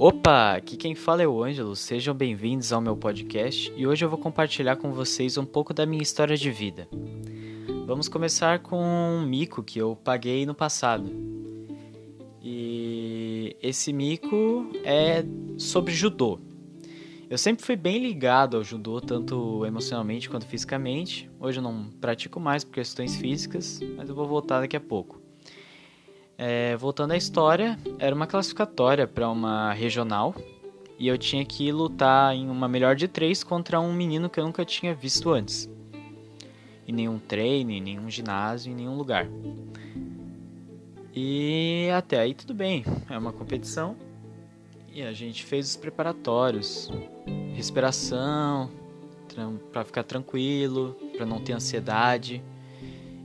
Opa, aqui quem fala é o Ângelo, sejam bem-vindos ao meu podcast e hoje eu vou compartilhar com vocês um pouco da minha história de vida. Vamos começar com um mico que eu paguei no passado. E esse mico é sobre judô. Eu sempre fui bem ligado ao judô, tanto emocionalmente quanto fisicamente. Hoje eu não pratico mais por questões físicas, mas eu vou voltar daqui a pouco. É, voltando à história, era uma classificatória para uma regional e eu tinha que lutar em uma melhor de três contra um menino que eu nunca tinha visto antes. Em nenhum treino, em nenhum ginásio, em nenhum lugar. E até aí tudo bem, é uma competição e a gente fez os preparatórios, respiração, para ficar tranquilo, para não ter ansiedade.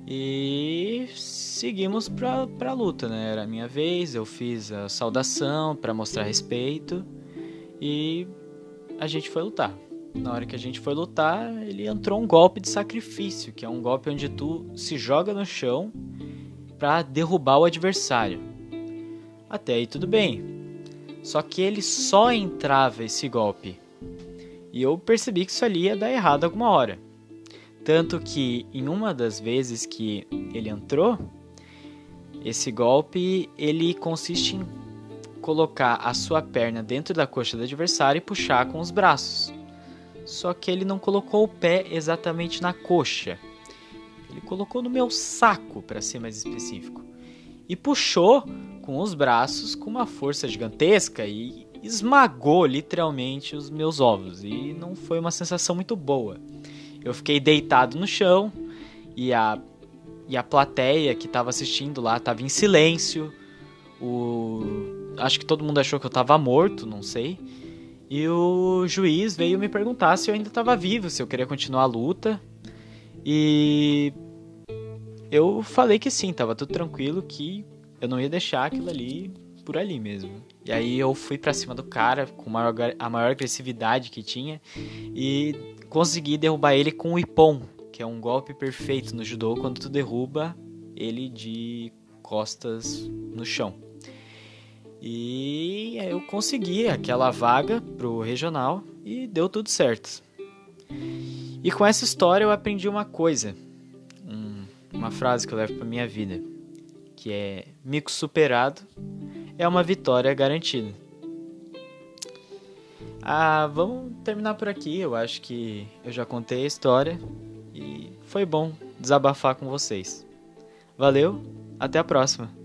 E seguimos pra, pra luta, né? Era a minha vez, eu fiz a saudação para mostrar respeito e a gente foi lutar. Na hora que a gente foi lutar, ele entrou um golpe de sacrifício, que é um golpe onde tu se joga no chão para derrubar o adversário. Até aí tudo bem. Só que ele só entrava esse golpe. E eu percebi que isso ali ia dar errado alguma hora. Tanto que em uma das vezes que ele entrou, esse golpe ele consiste em colocar a sua perna dentro da coxa do adversário e puxar com os braços. Só que ele não colocou o pé exatamente na coxa. Ele colocou no meu saco, para ser mais específico. E puxou com os braços com uma força gigantesca e esmagou literalmente os meus ovos. E não foi uma sensação muito boa. Eu fiquei deitado no chão e a, e a plateia que estava assistindo lá estava em silêncio. O, acho que todo mundo achou que eu estava morto, não sei. E o juiz veio me perguntar se eu ainda estava vivo, se eu queria continuar a luta. E eu falei que sim, tava tudo tranquilo, que eu não ia deixar aquilo ali por ali mesmo. E aí eu fui para cima do cara com maior, a maior agressividade que tinha e consegui derrubar ele com o Ippon, que é um golpe perfeito no judô quando tu derruba ele de costas no chão. E eu consegui aquela vaga pro regional e deu tudo certo. E com essa história eu aprendi uma coisa, um, uma frase que eu levo para minha vida, que é mico superado é uma vitória garantida. Ah, vamos terminar por aqui. Eu acho que eu já contei a história e foi bom desabafar com vocês. Valeu, até a próxima.